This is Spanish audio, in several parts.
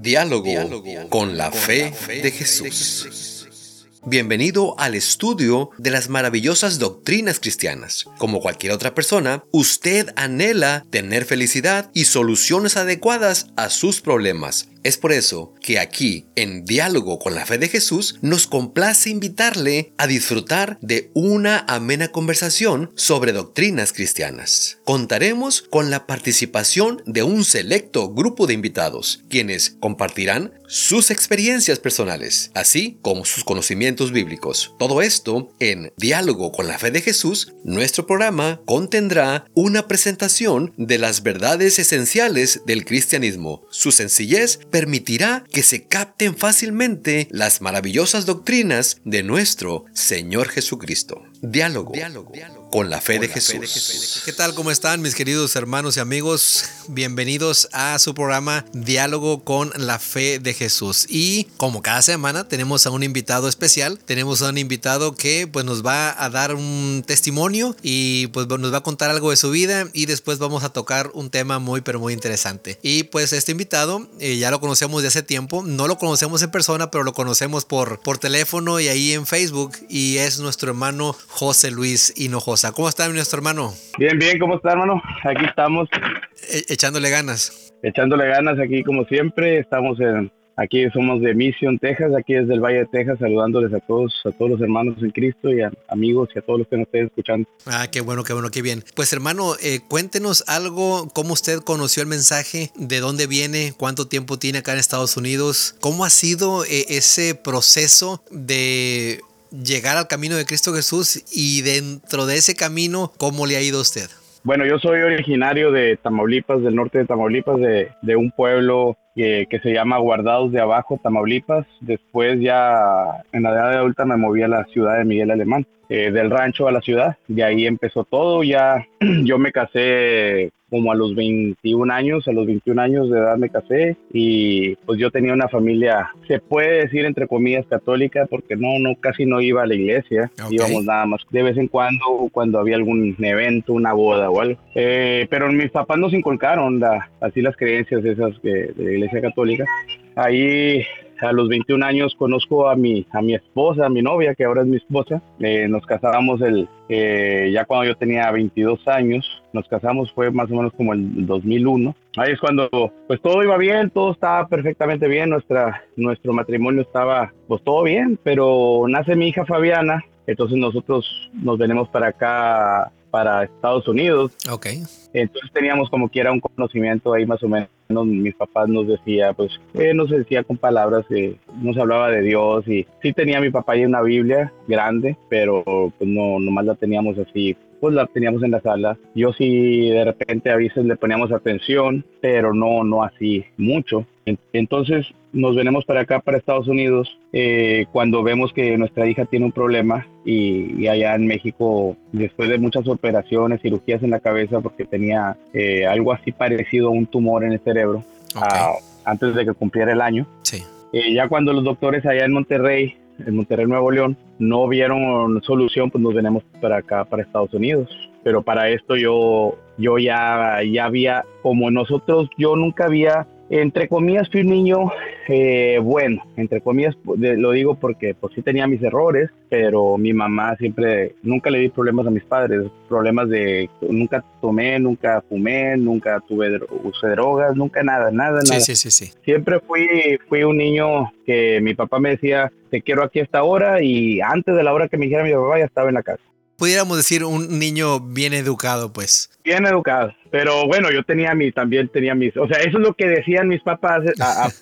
Diálogo, con la fe de Jesús. Bienvenido al estudio de las maravillosas doctrinas cristianas. Como cualquier otra persona, usted anhela tener felicidad y soluciones adecuadas a sus problemas. Es por eso que aquí, en Diálogo con la Fe de Jesús, nos complace invitarle a disfrutar de una amena conversación sobre doctrinas cristianas. Contaremos con la participación de un selecto grupo de invitados, quienes compartirán sus experiencias personales, así como sus conocimientos bíblicos. Todo esto en Diálogo con la Fe de Jesús, nuestro programa contendrá una presentación de las verdades esenciales del cristianismo, su sencillez permitirá que se capten fácilmente las maravillosas doctrinas de nuestro Señor Jesucristo. Diálogo, con la fe, de, Jesús. ¿Qué tal? ¿Cómo están mis queridos hermanos y amigos? Bienvenidos a su programa Diálogo con la fe de Jesús. Y como cada semana tenemos a un invitado especial, tenemos a un invitado que pues nos va a dar un testimonio y pues nos va a contar algo de su vida y después vamos a tocar un tema muy pero muy interesante. Y pues este invitado eh, ya lo conocemos de hace tiempo, no lo conocemos en persona, pero lo conocemos por, por teléfono y ahí en Facebook y es nuestro hermano José Luis Hinojosa. ¿Cómo está nuestro hermano? Bien, bien, ¿cómo está hermano? Aquí estamos. E, echándole ganas. Echándole ganas aquí como siempre. Estamos en, aquí somos de Mission, Texas, aquí desde el Valle de Texas, saludándoles a todos, a todos los hermanos en Cristo y a amigos y a todos los que nos estén escuchando. Ah, qué bueno, qué bueno, qué bien. Pues hermano, eh, cuéntenos algo, cómo usted conoció el mensaje, de dónde viene, cuánto tiempo tiene acá en Estados Unidos, cómo ha sido eh, ese proceso de llegar al camino de Cristo Jesús y dentro de ese camino, ¿cómo le ha ido a usted? Bueno, yo soy originario de Tamaulipas, del norte de Tamaulipas, de, un pueblo que, que, se llama Guardados de Abajo, Tamaulipas. Después ya en la edad adulta me moví a la ciudad de Miguel Alemán. Eh, del rancho a la ciudad. Y ahí empezó todo. Ya yo me casé como a los 21 años, a los 21 años de edad me casé y pues yo tenía una familia, se puede decir entre comillas católica porque no, no, casi no iba a la iglesia, íbamos nada más de vez en cuando, cuando había algún evento, una boda o algo. Eh, pero mis papás nos inculcaron la, así las creencias esas de, de la iglesia católica. Ahí a los 21 años conozco a mi, a mi esposa, a mi novia, que ahora es mi esposa. Eh, nos casamos el, eh, ya cuando yo tenía 22 años. Nos casamos fue más o menos como el 2001. Ahí es cuando pues todo iba bien, todo estaba perfectamente bien. Nuestra, nuestro matrimonio estaba pues todo bien, pero nace mi hija Fabiana. Entonces nosotros nos venimos para acá para Estados Unidos. Ok. Entonces teníamos como que era un conocimiento ahí más o menos. Mis papás nos decía, pues, eh, nos decía con palabras que nos hablaba de Dios y sí tenía mi papá ahí una Biblia grande, pero pues no, nomás la teníamos así pues la teníamos en la sala. Yo sí de repente a veces le poníamos atención, pero no, no así mucho. Entonces nos venimos para acá, para Estados Unidos, eh, cuando vemos que nuestra hija tiene un problema y, allá en México, después de muchas operaciones, cirugías en la cabeza, porque tenía eh, algo así parecido a un tumor en el cerebro, ah, antes de que cumpliera el año. Sí. Eh, ya cuando los doctores allá en Monterrey, en Monterrey, Nuevo León, no vieron solución, pues nos venimos para acá, para Estados Unidos. Pero para esto yo, yo ya, ya había, como nosotros, yo nunca había entre comillas fui un niño eh, bueno, entre comillas lo digo porque pues sí tenía mis errores, pero mi mamá siempre, nunca le di problemas a mis padres, problemas de, nunca tomé, nunca fumé, nunca tuve, usé drogas, nunca nada, nada, nada. Sí, sí, sí. Siempre fui, fui un niño que mi papá me decía, te quiero aquí a esta hora y antes de la hora que me dijera mi papá ya estaba en la casa. Pudiéramos decir un niño bien educado, pues. Bien educado. Pero bueno, yo tenía mi, también tenía mis, o sea, eso es lo que decían mis papás,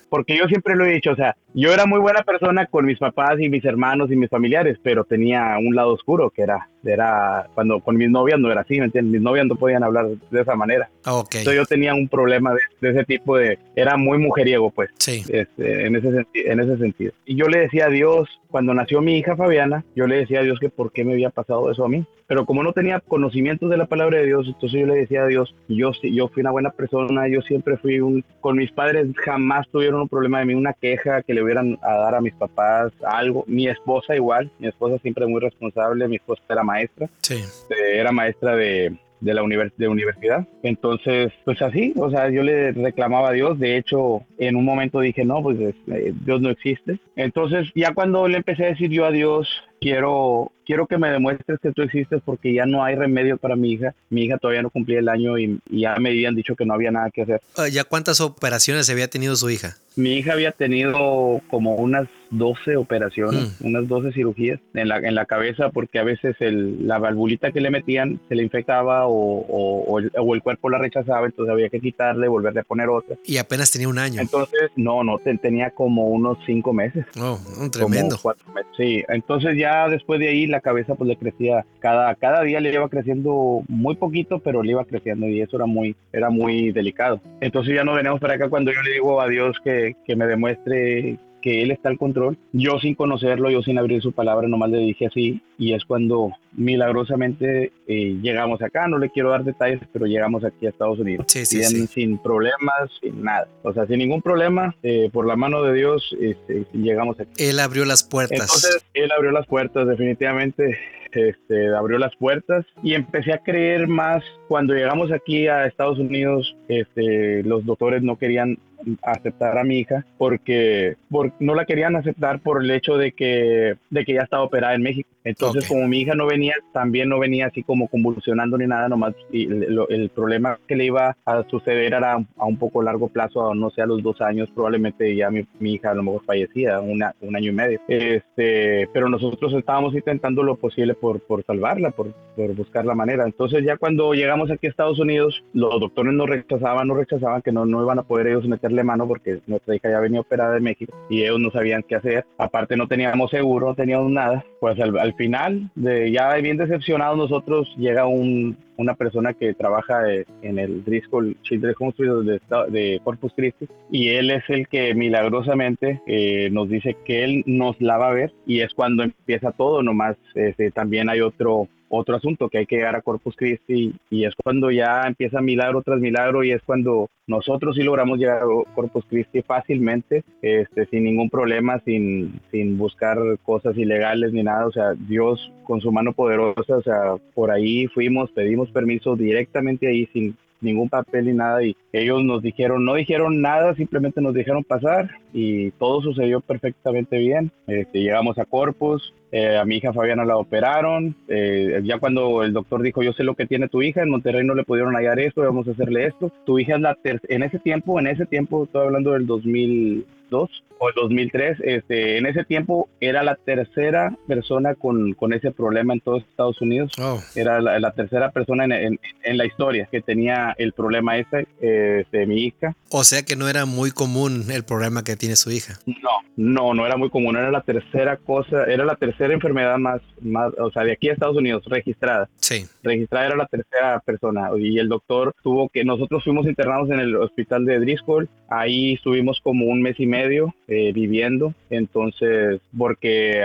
porque yo siempre lo he dicho, o sea, yo era muy buena persona con mis papás y mis hermanos y mis familiares, pero tenía un lado oscuro que era, era cuando con mis novias no era así, ¿me entiendes? Mis novias no podían hablar de esa manera. Okay. Entonces yo tenía un problema de, ese tipo de, era muy mujeriego, pues, sí. este, en, ese en ese sentido. Y yo le decía a Dios, cuando nació mi hija Fabiana, yo le decía a Dios que por qué me había pasado eso a mí. Pero como no tenía conocimientos de la palabra de Dios, entonces yo le decía a Dios, yo, yo fui una buena persona, yo siempre fui un, con mis padres jamás tuvieron un problema de mí, una queja que le hubieran a dar a mis papás, algo. Mi esposa igual, mi esposa siempre muy responsable, mi esposa era maestra, sí. Eh, era maestra de, de la de universidad. Entonces, pues así, o sea, yo le reclamaba a Dios. De hecho, en un momento dije, no, pues eh, Dios no existe. Entonces, ya cuando le empecé a decir yo a Dios, quiero, quiero que me demuestres que tú existes porque ya no hay remedio para mi hija. Mi hija todavía no cumplía el año y, ya me habían dicho que no había nada que hacer. Ah, ¿Ya cuántas operaciones había tenido su hija? Mi hija había tenido como unas 12 operaciones, mm. unas 12 cirugías en la, en la cabeza porque a veces el, la valvulita que le metían se le infectaba o, o, el, cuerpo la rechazaba, entonces había que quitarle, volverle a poner otra. Y apenas tenía un año. Entonces, no, no, tenía como unos 5 meses. Oh, un tremendo. Sí, entonces ya después de ahí la cabeza pues le crecía, cada, cada día le iba creciendo muy poquito, pero le iba creciendo y eso era muy, era muy delicado. Entonces ya no venimos para acá cuando yo le digo a Dios que, que me demuestre que él está al control. Yo sin conocerlo, yo sin abrir su palabra, nomás le dije así y es cuando milagrosamente eh, llegamos acá. No le quiero dar detalles, pero llegamos aquí a Estados Unidos. Sí, sí, Sin problemas, sin nada. O sea, sin ningún problema, eh, por la mano de Dios, este, llegamos aquí. Él abrió las puertas. Entonces, él abrió las puertas, definitivamente este, abrió las puertas y empecé a creer más cuando llegamos aquí a Estados Unidos. Este, los doctores no querían aceptar a mi hija porque, no la querían aceptar por el hecho de que, de que ya estaba operada en México. Entonces, como mi hija no venía, también no venía así como convulsionando ni nada, nomás y el, problema que le iba a suceder era a un poco largo plazo, no sé, a los dos años, probablemente ya mi, hija a lo mejor fallecía, una, un año y medio. Este, pero nosotros estábamos intentando lo posible por, por salvarla, por, por buscar la manera. Entonces, ya cuando llegamos aquí a Estados Unidos, los doctores nos rechazaban, nos rechazaban que no, no iban a poder ellos meterle mano porque nuestra hija ya venía operada de México y ellos no sabían qué hacer. Aparte, no teníamos seguro, no teníamos nada. Pues al, al final, de ya bien decepcionados nosotros, llega un, una persona que trabaja eh, en el Driscoll Children's Hospital de, de Corpus Christi y él es el que milagrosamente eh, nos dice que él nos la va a ver y es cuando empieza todo, nomás este, también hay otro otro asunto que hay que llegar a Corpus Christi y es cuando ya empieza milagro tras milagro y es cuando nosotros sí logramos llegar a Corpus Christi fácilmente, este, sin ningún problema, sin, sin buscar cosas ilegales ni nada, o sea, Dios con su mano poderosa, o sea, por ahí fuimos, pedimos permiso directamente ahí sin ningún papel ni nada y ellos nos dijeron, no dijeron nada, simplemente nos dijeron pasar y todo sucedió perfectamente bien. Este, llegamos a Corpus, eh, a mi hija Fabiana la operaron, eh, ya cuando el doctor dijo, yo sé lo que tiene tu hija, en Monterrey no le pudieron hallar esto, vamos a hacerle esto. Tu hija es la en ese tiempo, en ese tiempo, estoy hablando del 2000, o el 2003, este, en ese tiempo era la tercera persona con, con ese problema en todos Estados Unidos. Oh. Era la, tercera persona en, en, la historia que tenía el problema ese, este, mi hija. O sea que no era muy común el problema que tiene su hija. No, no, no era muy común. Era la tercera cosa, era la tercera enfermedad más, más o sea, de aquí a Estados Unidos, registrada. Sí. Registrada era la tercera persona. Y el doctor tuvo que, nosotros fuimos internados en el hospital de Driscoll. Ahí estuvimos como un mes y medio medio eh, viviendo, entonces porque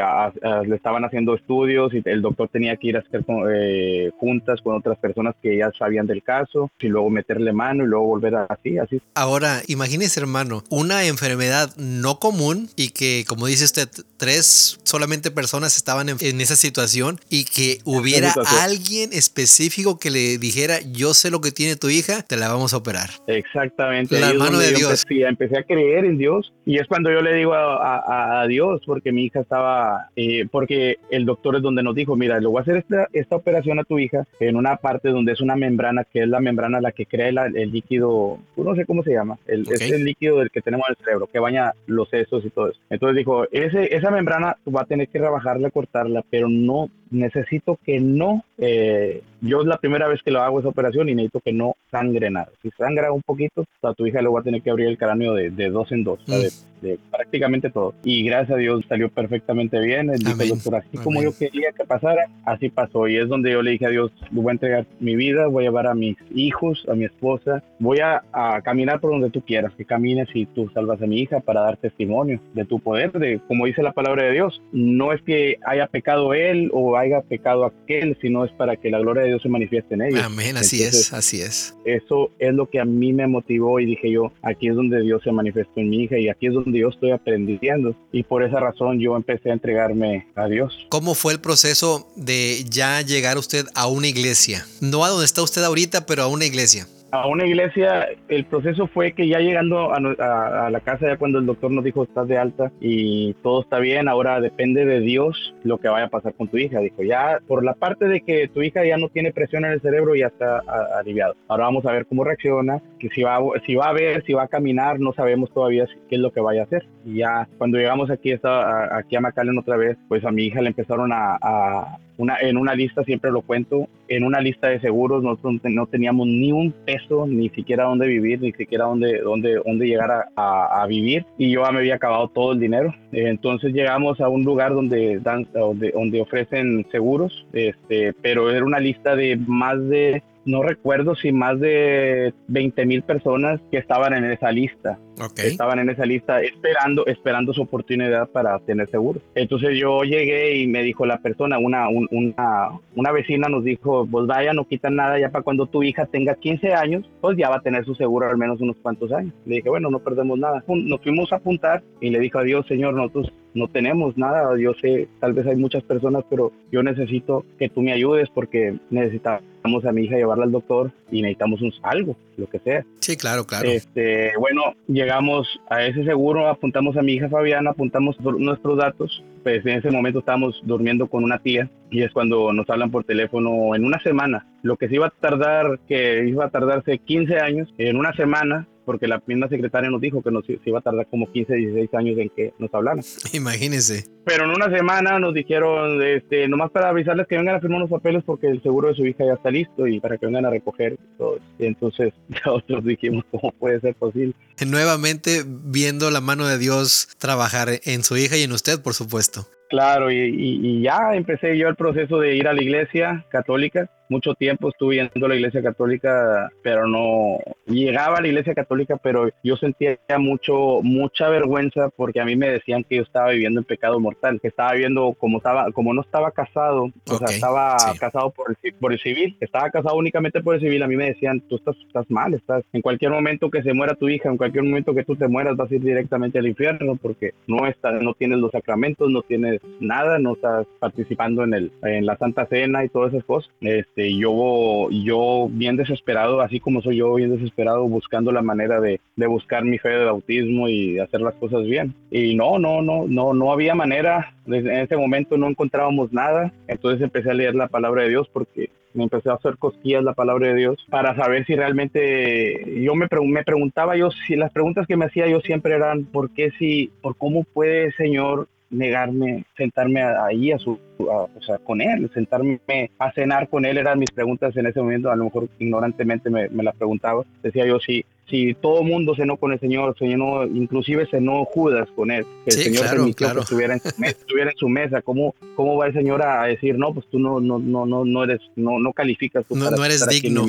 le estaban haciendo estudios y el doctor tenía que ir a hacer eh, juntas con otras personas que ya sabían del caso y luego meterle mano y luego volver a, así, así. Ahora, imagínese hermano, una enfermedad no común y que como dice usted, tres solamente personas estaban en, esa situación y que hubiera alguien específico que le dijera, yo sé lo que tiene tu hija, te la vamos a operar. Exactamente. La mano de Dios. Empecé, empecé a creer en Dios y es cuando yo le digo a, Dios, porque mi hija estaba, eh, porque el doctor es donde nos dijo, mira, le voy a hacer esta, esta operación a tu hija en una parte donde es una membrana, que es la membrana la que crea el, líquido, no sé cómo se llama, el, es el líquido del que tenemos en el cerebro, que baña los sesos y todo eso. Entonces dijo, ese, esa membrana va a tener que rebajarla, cortarla, pero no necesito que no, eh, yo es la primera vez que lo hago esa operación y necesito que no sangre nada. Si sangra un poquito, a tu hija le va a tener que abrir el cráneo de, dos en dos, de, prácticamente todo. Y gracias a Dios salió perfectamente bien. El doctor, así como yo quería que pasara, así pasó. Y es donde yo le dije a Dios, voy a entregar mi vida, voy a llevar a mis hijos, a mi esposa, voy a, caminar por donde tú quieras, que camines y tú salvas a mi hija para dar testimonio de tu poder, de como dice la palabra de Dios. No es que haya pecado él o haya pecado aquel, sino es para que la gloria de Dios se manifieste en ellos. Amén, así es, así es. Eso es lo que a mí me motivó y dije yo, aquí es donde Dios se manifestó en mi hija y aquí es donde yo estoy aprendiendo. Y por esa razón yo empecé a entregarme a Dios. ¿Cómo fue el proceso de ya llegar usted a una iglesia? No a donde está usted ahorita, pero a una iglesia a una iglesia, el proceso fue que ya llegando a, la casa, ya cuando el doctor nos dijo estás de alta y todo está bien, ahora depende de Dios lo que vaya a pasar con tu hija. Dijo, ya por la parte de que tu hija ya no tiene presión en el cerebro, ya está aliviado. Ahora vamos a ver cómo reacciona, que si va, si va a ver, si va a caminar, no sabemos todavía qué es lo que vaya a hacer. Y ya cuando llegamos aquí, a, aquí a McAllen otra vez, pues a mi hija le empezaron a una, en una lista, siempre lo cuento, en una lista de seguros nosotros no teníamos ni un peso, ni siquiera dónde vivir, ni siquiera dónde, dónde, dónde llegar a, vivir y yo me había acabado todo el dinero. Entonces llegamos a un lugar donde, dan, donde, donde ofrecen seguros, este, pero era una lista de más de no recuerdo si más de 20 mil personas que estaban en esa lista. Estaban en esa lista esperando, esperando su oportunidad para tener seguro. Entonces yo llegué y me dijo la persona, una, una, una vecina nos dijo, pues vaya, no quitan nada, ya para cuando tu hija tenga 15 años, pues ya va a tener su seguro al menos unos cuantos años. Le dije, bueno, no perdemos nada. Nos fuimos a apuntar y le dijo a Dios, Señor, nosotros no tenemos nada. Yo sé, tal vez hay muchas personas, pero yo necesito que tú me ayudes porque necesitamos a mi hija llevarla al doctor y necesitamos un, algo, lo que sea. Sí, claro, claro. Este, bueno, llegamos a ese seguro, apuntamos a mi hija Fabiana, apuntamos nuestros datos. Pues en ese momento estábamos durmiendo con una tía y es cuando nos hablan por teléfono en una semana. Lo que se iba a tardar, que iba a tardarse 15 años, en una semana porque la misma secretaria nos dijo que nos iba a tardar como 15, 16 años en que nos hablaran. Imagínense. Pero en una semana nos dijeron, este, nomás para avisarles que vengan a firmar los papeles porque el seguro de su hija ya está listo y para que vengan a recoger todo. Y entonces nosotros dijimos, ¿cómo puede ser posible? Nuevamente viendo la mano de Dios trabajar en su hija y en usted, por supuesto. Claro, y, y ya empecé yo el proceso de ir a la iglesia católica mucho tiempo estuve yendo a la iglesia católica, pero no llegaba a la iglesia católica, pero yo sentía mucho, mucha vergüenza porque a mí me decían que yo estaba viviendo en pecado mortal, que estaba viviendo como estaba, como no estaba casado, o sea, estaba casado por el, por el civil, estaba casado únicamente por el civil, a mí me decían, tú estás, estás mal, estás, en cualquier momento que se muera tu hija, en cualquier momento que tú te mueras, vas a ir directamente al infierno porque no estás, no tienes los sacramentos, no tienes nada, no estás participando en el, en la Santa Cena y todas esas cosas. Este, este, yo, yo bien desesperado, así como soy yo bien desesperado, buscando la manera de, buscar mi fe de bautismo y hacer las cosas bien. Y no, no, no, no, no había manera. En ese momento no encontrábamos nada. Entonces empecé a leer la palabra de Dios porque me empecé a hacer cosquillas la palabra de Dios para saber si realmente yo me, me preguntaba yo si las preguntas que me hacía yo siempre eran por qué si por cómo puede Señor negarme sentarme ahí a su o sea, con él, sentarme a cenar con él, eran mis preguntas en ese momento, a lo mejor ignorantemente me, me las preguntaba. Decía yo, si, si todo el mundo cenó con el Señor, Señor inclusive cenó Judas con él, que el Señor permitió que estuviera en, su mesa, estuviera en su mesa, ¿cómo, ¿cómo va el Señor a decir, no, pues tú no, no, no, no, no eres, no, no calificas no, no eres digno.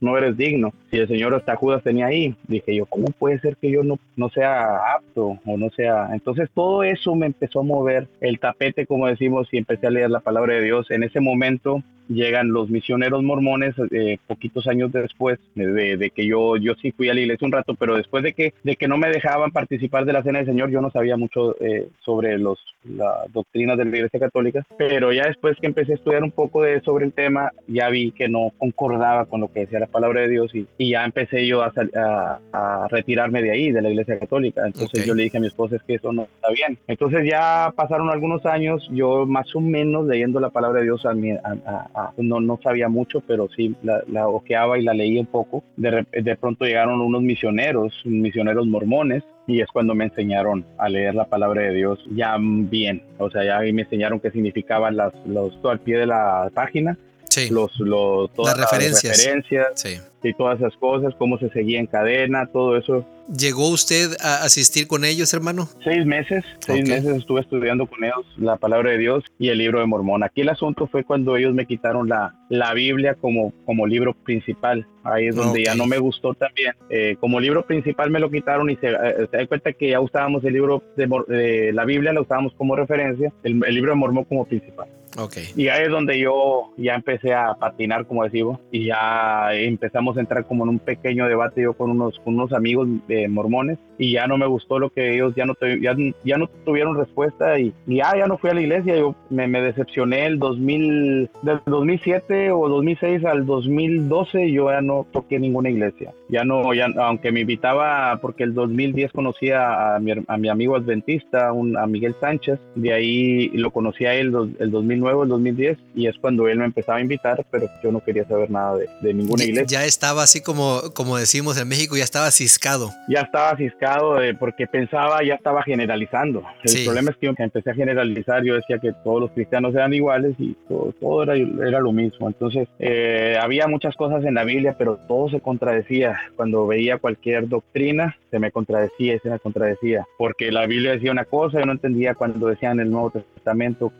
no eres digno. Si el Señor hasta Judas tenía ahí, dije yo, ¿cómo puede ser que yo no, no sea apto o no sea? Entonces todo eso me empezó a mover el tapete, como decimos, y empecé a leer la palabra de Dios. En ese momento llegan los misioneros mormones eh, poquitos años después de, que yo yo sí fui a la iglesia un rato pero después de que de que no me dejaban participar de la cena del Señor yo no sabía mucho eh, sobre los las doctrinas de la iglesia católica pero ya después que empecé a estudiar un poco de sobre el tema ya vi que no concordaba con lo que decía la palabra de Dios y, y ya empecé yo a, a, retirarme de ahí de la iglesia católica. Entonces yo le dije a mi esposa es que eso no está bien entonces ya pasaron algunos años yo más o menos leyendo la palabra de Dios a, a, no, no sabía mucho, pero sí la, la ojeaba y la leía un poco. De, de pronto llegaron unos misioneros, misioneros mormones, y es cuando me enseñaron a leer la palabra de Dios ya bien. O sea, ya me enseñaron qué significaban las, los, todo al pie de la página. Sí. Los, los, todas las referencias. referencias y todas esas cosas, cómo se seguía en cadena, todo eso. ¿Llegó usted a asistir con ellos, hermano? Seis meses, seis meses estuve estudiando con ellos la palabra de Dios y el libro de Mormón. Aquí el asunto fue cuando ellos me quitaron la, la Biblia como, como libro principal. Ahí es donde ya no me gustó también. Eh, como libro principal me lo quitaron y se, eh, da cuenta que ya usábamos el libro de, la Biblia, lo usábamos como referencia, el, el libro de Mormón como principal. Okay. Y ahí es donde yo ya empecé a patinar, como decimos, y ya empezamos a entrar como en un pequeño debate yo con unos, con unos amigos de mormones y ya no me gustó lo que ellos ya no, ya, ya no tuvieron respuesta y, ya, ya no fui a la iglesia, yo me, me decepcioné el 2000, del 2007 o 2006 al 2012 yo ya no toqué ninguna iglesia, ya no, ya, aunque me invitaba, porque el 2010 conocí a, mi, a mi amigo adventista, un, a Miguel Sánchez, de ahí lo conocí a él el 2009, el 2010 y es cuando él me empezaba a invitar, pero yo no quería saber nada de, de ninguna iglesia. Ya estaba así como, como decimos en México, ya estaba ciscado. Ya estaba ciscado porque pensaba, ya estaba generalizando. El problema es que empecé a generalizar, yo decía que todos los cristianos eran iguales y todo, era, era, lo mismo. Entonces, eh, había muchas cosas en la Biblia, pero todo se contradecía. Cuando veía cualquier doctrina, se me contradecía y se me contradecía, porque la Biblia decía una cosa, yo no entendía cuando decían el Nuevo Testamento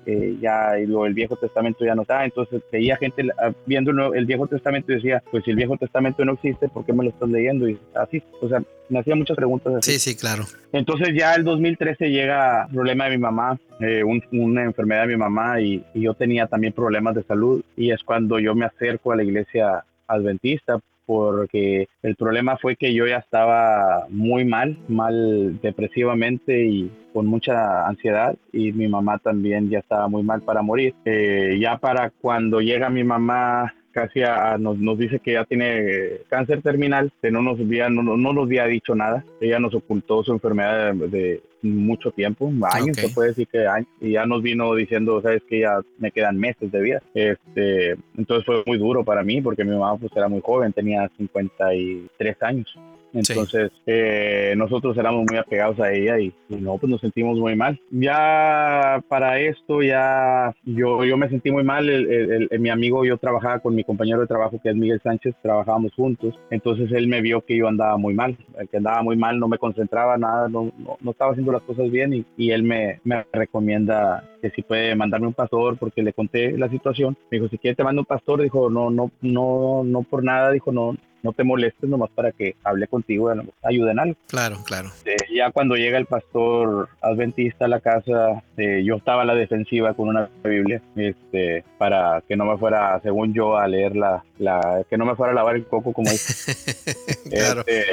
que ya lo, el Viejo Testamento ya no está, entonces veía gente viendo el Viejo Testamento y decía, pues si el Viejo Testamento no existe, ¿por qué me lo estás leyendo? Y así, o sea, me hacía muchas preguntas Sí, sí, claro. Entonces ya el 2013 llega el problema de mi mamá, eh, una enfermedad de mi mamá y, yo tenía también problemas de salud y es cuando yo me acerco a la iglesia adventista porque el problema fue que yo ya estaba muy mal, mal depresivamente y con mucha ansiedad y mi mamá también ya estaba muy mal para morir. Eh, ya para cuando llega mi mamá casi nos, nos, dice que ya tiene cáncer terminal, que no nos había, no, no nos había dicho nada. Ella nos ocultó su enfermedad de, mucho tiempo, años, se puede decir que años, y ya nos vino diciendo, sabes que ya me quedan meses de vida. Este, entonces fue muy duro para mí porque mi mamá pues era muy joven, tenía 53 años. Entonces, eh, nosotros éramos muy apegados a ella y, no, pues nos sentimos muy mal. Ya para esto, ya yo, yo me sentí muy mal. El, mi amigo, yo trabajaba con mi compañero de trabajo, que es Miguel Sánchez, trabajábamos juntos. Entonces, él me vio que yo andaba muy mal, que andaba muy mal, no me concentraba nada, no, no, estaba haciendo las cosas bien y, y él me, me recomienda que si puede mandarme un pastor porque le conté la situación. Me dijo, si quiere te mando un pastor. Dijo, no, no, no, no por nada. Dijo, no, no te molestes nomás para que hable contigo, ayuden algo. Claro, claro. Eh, ya cuando llega el pastor adventista a la casa, eh, yo estaba a la defensiva con una Biblia, este, para que no me fuera, según yo, a leer la, la que no me fuera a lavar el coco como claro. Este,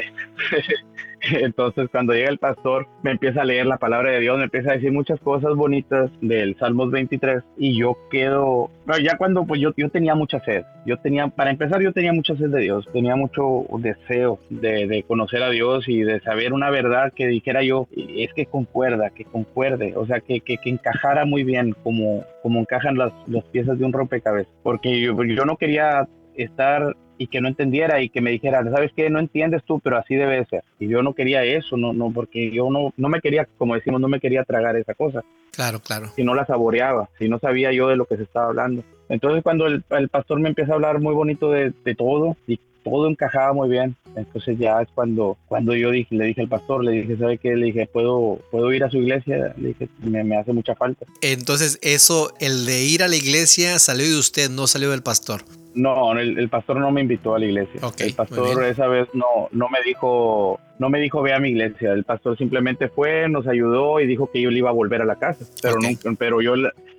Entonces, cuando llega el pastor, me empieza a leer la palabra de Dios, me empieza a decir muchas cosas bonitas del Salmos 23 y yo quedo, ya cuando pues yo, yo tenía mucha sed, yo tenía, para empezar, yo tenía mucha sed de Dios, tenía mucho deseo de, conocer a Dios y de saber una verdad que dijera yo, es que concuerda, que concuerde, o sea, que, que, que encajara muy bien como, como encajan las, las piezas de un rompecabezas, porque yo no quería estar y que no entendiera y que me dijera, sabes qué, no entiendes tú, pero así debe ser. Y yo no quería eso, no, no, porque yo no, no me quería, como decimos, no me quería tragar esa cosa. Claro, claro. Si no la saboreaba, si no sabía yo de lo que se estaba hablando. Entonces cuando el, el pastor me empieza a hablar muy bonito de, de, todo y todo encajaba muy bien, entonces ya es cuando, cuando yo dije, le dije al pastor, le dije, ¿sabe qué? Le dije, ¿puedo, puedo ir a su iglesia? Le dije, me, me hace mucha falta. Entonces eso, el de ir a la iglesia salió de usted, no salió del pastor. No, el, pastor no me invitó a la iglesia. el pastor esa vez no, no me dijo, no me dijo ve a mi iglesia. El pastor simplemente fue, nos ayudó y dijo que yo le iba a volver a la casa. Pero pero yo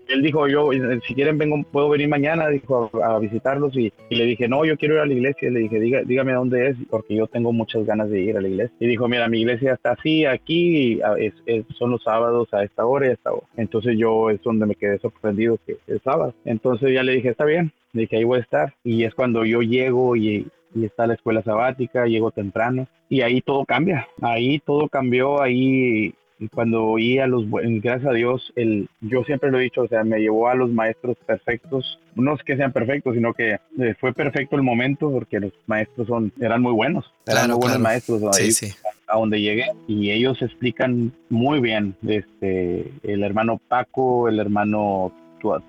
él dijo yo si quieren vengo puedo venir mañana dijo a, visitarlos y, le dije no yo quiero ir a la iglesia le dije dígame dónde es porque yo tengo muchas ganas de ir a la iglesia y dijo mira mi iglesia está así aquí son los sábados a esta hora y a esta hora entonces yo es donde me quedé sorprendido que es sábado entonces ya le dije está bien que ahí voy a estar. Y es cuando yo llego y, está la escuela sabática, llego temprano y ahí todo cambia. Ahí todo cambió, ahí cuando oí a los gracias a Dios, el, yo siempre lo he dicho, o sea, me llevó a los maestros perfectos, no es que sean perfectos, sino que eh, fue perfecto el momento porque los maestros son, eran muy buenos, eran muy buenos maestros ahí, a donde llegué y ellos explican muy bien, este, el hermano Paco, el hermano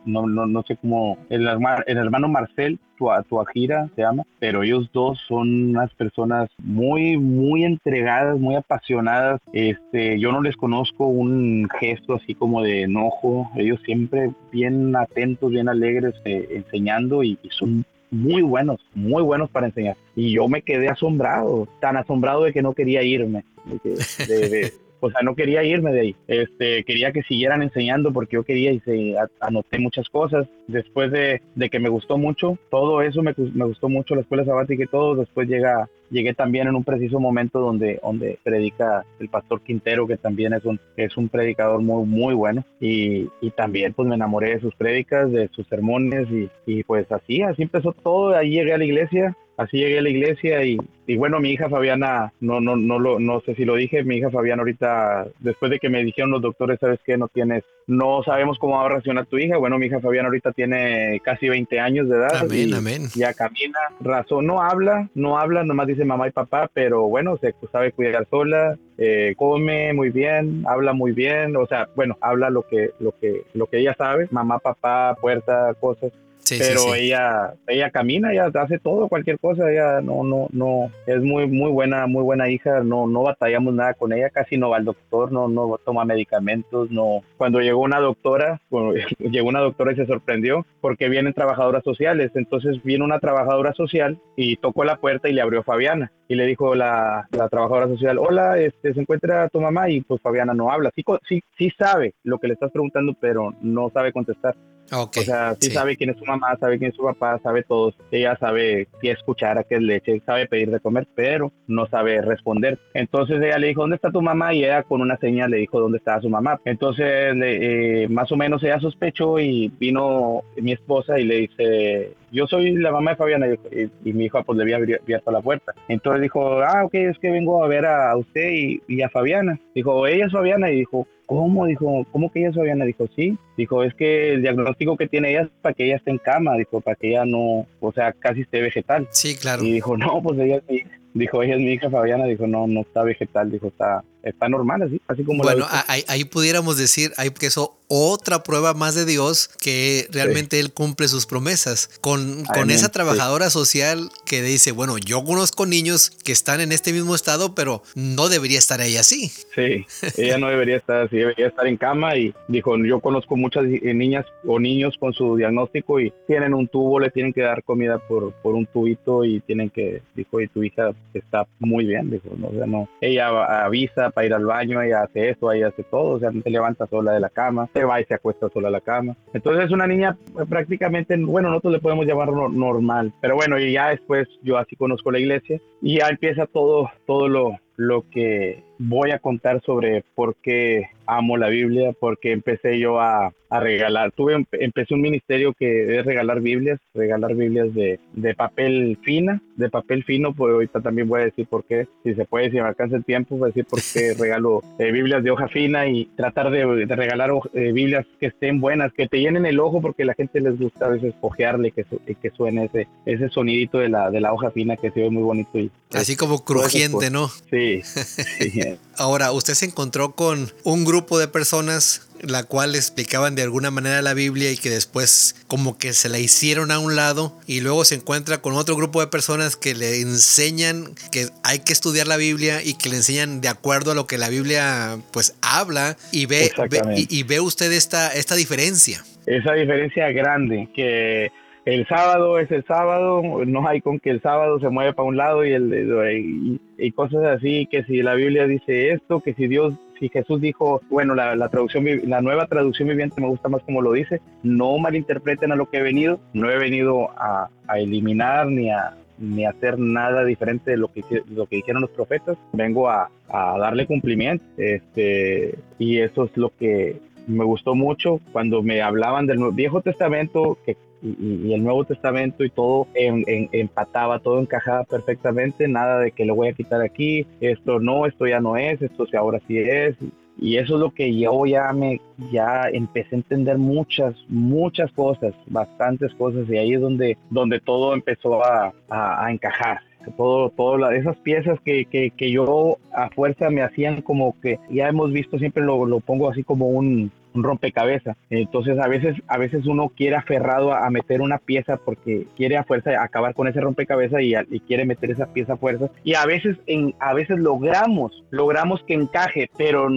no, no, no sé cómo, el, hermano Marcel Tuajira se llama, pero ellos dos son unas personas muy, muy entregadas, muy apasionadas. Este, yo no les conozco un gesto así como de enojo, ellos siempre bien atentos, bien alegres eh, enseñando y, son muy buenos, muy buenos para enseñar. Y yo me quedé asombrado, tan asombrado de que no quería irme. o sea, no quería irme de ahí. Este, quería que siguieran enseñando porque yo quería y se, anoté muchas cosas. Después de, de, que me gustó mucho, todo eso me, me, gustó mucho, la escuela sabática y todo. Después llega, llegué también en un preciso momento donde, donde predica el pastor Quintero, que también es un, es un predicador muy, muy bueno. Y, y también pues me enamoré de sus prédicas, de sus sermones y, y pues así, así empezó todo. Ahí llegué a la iglesia así llegué a la iglesia y, y, bueno, mi hija Fabiana, no, no, no, lo, no sé si lo dije, mi hija Fabiana ahorita, después de que me dijeron los doctores, ¿sabes qué? No tienes, no sabemos cómo va a reaccionar tu hija. Bueno, mi hija Fabiana ahorita tiene casi 20 años de edad. Amén, amén. Ya camina, razón, no habla, no habla, nomás dice mamá y papá, pero bueno, se sabe cuidar sola, eh, come muy bien, habla muy bien, o sea, bueno, habla lo que, lo que, lo que ella sabe, mamá, papá, puerta, cosas pero ella ella camina, ella hace todo, cualquier cosa, ella no no no es muy muy buena, muy buena hija, no no batallamos nada con ella, casi no va al doctor, no no toma medicamentos, no. Cuando llegó una doctora, llegó una doctora y se sorprendió porque vienen trabajadoras sociales, entonces vino una trabajadora social y tocó la puerta y le abrió Fabiana y le dijo la, la trabajadora social, "Hola, este se encuentra tu mamá" y pues Fabiana no habla. Sí sí sí sabe lo que le estás preguntando, pero no sabe contestar. O sea, sí, sabe quién es su mamá, sabe quién es su papá, sabe todo. Ella sabe qué escuchar, a qué es leche, sabe pedir de comer, pero no sabe responder. Entonces ella le dijo, ¿dónde está tu mamá? Y ella con una señal le dijo dónde estaba su mamá. Entonces, eh, más o menos ella sospechó y vino mi esposa y le dice, yo soy la mamá de Fabiana y, mi hijo pues le había abierto la puerta. Entonces dijo, ah, ok, es que vengo a ver a usted y, y a Fabiana. Dijo, ella es Fabiana y dijo, ¿Cómo? Dijo, ¿cómo que ella es Fabiana? Dijo, sí. Dijo, es que el diagnóstico que tiene ella es para que ella esté en cama. Dijo, para que ella no, o sea, casi esté vegetal. Sí, claro. Y dijo, no, pues ella sí. Dijo, ella es mi hija Fabiana. Dijo, no, no está vegetal. Dijo, está, está normal, así, así como Bueno, ahí, ahí, pudiéramos decir, hay que eso otra prueba más de Dios que realmente Él cumple sus promesas. Con, con esa trabajadora social que dice, bueno, yo conozco niños que están en este mismo estado, pero no debería estar ella así. Sí, ella no debería estar así, debería estar en cama y dijo, yo conozco muchas eh, niñas o niños con su diagnóstico y tienen un tubo, le tienen que dar comida por, por un tubito y tienen que, dijo, y tu hija está muy bien, dijo, no, o sea, no, ella avisa para ir al baño, ella hace esto, ella hace todo, o sea, se levanta sola de la cama va y se acuesta sola a la cama. Entonces es una niña prácticamente, bueno, nosotros le podemos llamar normal, pero bueno, y ya después yo así conozco la iglesia y ya empieza todo, todo lo, lo que voy a contar sobre por qué amo la Biblia, porque empecé yo a, a regalar. Tuve, empecé un ministerio que es regalar Biblias, regalar Biblias de, de papel fina, de papel fino, pues ahorita también voy a decir por qué, si se puede, si me alcanza el tiempo, voy a decir por qué regalo eh, Biblias de hoja fina y tratar de, de regalar eh, Biblias que estén buenas, que te llenen el ojo, porque a la gente les gusta a veces ojearle, que, que suene ese, ese sonidito de la, de la hoja fina que se ve muy bonito. Y, Así como crujiente, ¿no? Sí. Sí. Ahora, usted se encontró con un grupo de personas la cual explicaban de alguna manera la Biblia y que después como que se la hicieron a un lado y luego se encuentra con otro grupo de personas que le enseñan que hay que estudiar la Biblia y que le enseñan de acuerdo a lo que la Biblia pues habla y ve, y, ve usted esta, esta diferencia. Esa diferencia grande que el sábado es el sábado, no hay con que el sábado se mueve para un lado y, el, y, cosas así, que si la Biblia dice esto, que si Dios, si Jesús dijo, bueno, la, traducción, la nueva traducción viviente me gusta más como lo dice, no malinterpreten a lo que he venido, no he venido a, eliminar ni a, ni hacer nada diferente de lo que, lo que dijeron los profetas, vengo a, a darle cumplimiento, este, y eso es lo que me gustó mucho cuando me hablaban del Viejo Testamento, que y, el Nuevo Testamento y todo empataba, todo encajaba perfectamente, nada de que le voy a quitar aquí, esto no, esto ya no es, esto sí ahora sí es. Y eso es lo que yo ya me, ya empecé a entender muchas, muchas cosas, bastantes cosas, y ahí es donde, donde todo empezó a, a, encajar todo, todo esas piezas que, que, que, yo a fuerza me hacían como que ya hemos visto, siempre lo, lo pongo así como un, un rompecabezas. Entonces a veces, a veces uno quiere aferrado a, meter una pieza porque quiere a fuerza acabar con ese rompecabezas y, y, quiere meter esa pieza a fuerza. Y a veces, en, a veces logramos, logramos que encaje, pero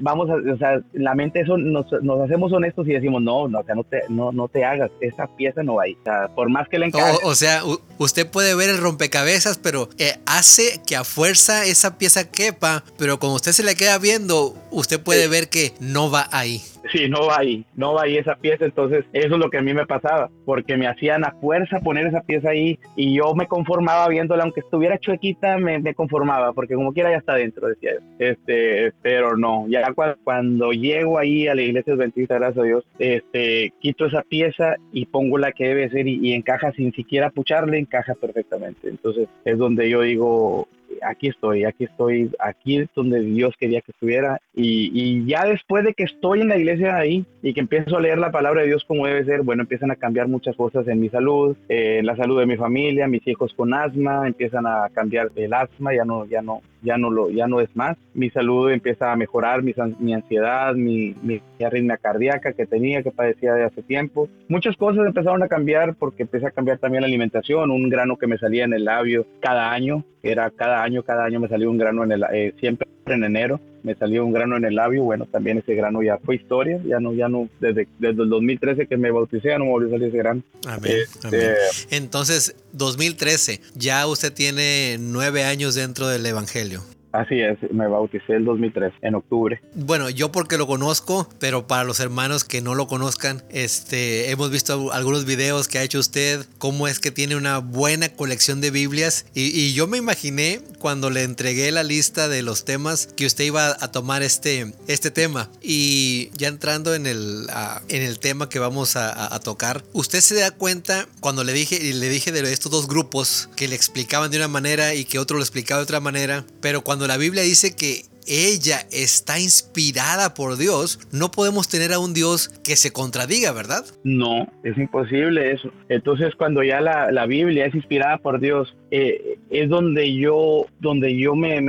vamos a, o sea, la mente eso nos, nos hacemos honestos y decimos, no, no, o sea, no te, no, no te hagas, esa pieza no va ahí. O sea, por más que le encaje. O, sea, usted puede ver el rompecabezas, pero eh, hace que a fuerza esa pieza quepa, pero cuando usted se le queda viendo, usted puede ver que no va ahí. Sí, no va ahí, no va ahí esa pieza, entonces eso es lo que a mí me pasaba, porque me hacían a fuerza poner esa pieza ahí y yo me conformaba viéndola, aunque estuviera chuequita, me, conformaba, porque como quiera ya está dentro, decía yo. Este, pero no, ya cuando, llego ahí a la iglesia adventista, gracias a Dios, este, quito esa pieza y pongo la que debe ser y, y encaja sin siquiera pucharle, encaja perfectamente. Entonces es donde yo digo, aquí estoy, aquí estoy, aquí es donde Dios quería que estuviera. Y, ya después de que estoy en la iglesia ahí y que empiezo a leer la palabra de Dios como debe ser, bueno, empiezan a cambiar muchas cosas en mi salud, eh, en la salud de mi familia, mis hijos con asma, empiezan a cambiar el asma, ya no, ya no, ya no lo, ya no es más. Mi salud empieza a mejorar, mi, mi ansiedad, mi, mi, arritmia cardíaca que tenía, que padecía de hace tiempo. Muchas cosas empezaron a cambiar porque empecé a cambiar también la alimentación, un grano que me salía en el labio cada año, era cada año, cada año me salía un grano en el, eh, siempre en enero me salió un grano en el labio, bueno, también ese grano ya fue historia, ya no, ya no, desde, desde el 2013 que me bauticé ya no me volvió a salir ese grano. Amén, este, Entonces, 2013, ya usted tiene nueve años dentro del Evangelio. Así es, me bauticé el 2003, en octubre. Bueno, yo porque lo conozco, pero para los hermanos que no lo conozcan, este, hemos visto algunos videos que ha hecho usted, cómo es que tiene una buena colección de Biblias. Y, yo me imaginé cuando le entregué la lista de los temas que usted iba a tomar este, este tema. Y ya entrando en el, en el tema que vamos a, a, tocar, usted se da cuenta cuando le dije, le dije de estos dos grupos que le explicaban de una manera y que otro lo explicaba de otra manera, pero cuando la Biblia dice que ella está inspirada por Dios, no podemos tener a un Dios que se contradiga, ¿verdad? No, es imposible eso. Entonces, cuando ya la, Biblia es inspirada por Dios, eh, es donde yo, donde yo me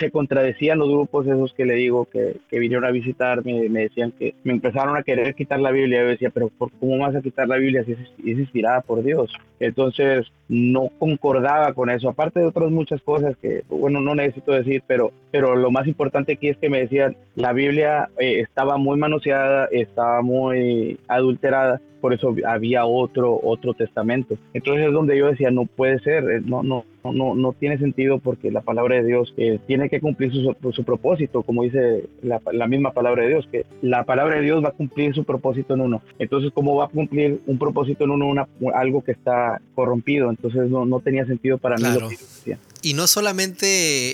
se contradecían los grupos esos que le digo que, vinieron a visitarme, me decían que me empezaron a querer quitar la Biblia. Yo decía, pero ¿cómo vas a quitar la Biblia si es, inspirada por Dios? Entonces no concordaba con eso, aparte de otras muchas cosas que, bueno, no necesito decir, pero, pero lo más importante aquí es que me decían, la Biblia eh, estaba muy manoseada, estaba muy adulterada por eso había otro otro testamento. Entonces es donde yo decía, no puede ser, eh, no no no no tiene sentido porque la palabra de Dios eh, tiene que cumplir su, su propósito, como dice la, la, misma palabra de Dios, que la palabra de Dios va a cumplir su propósito en uno. Entonces, ¿cómo va a cumplir un propósito en uno una, algo que está corrompido? Entonces no, no tenía sentido para mí lo que decía. Y no solamente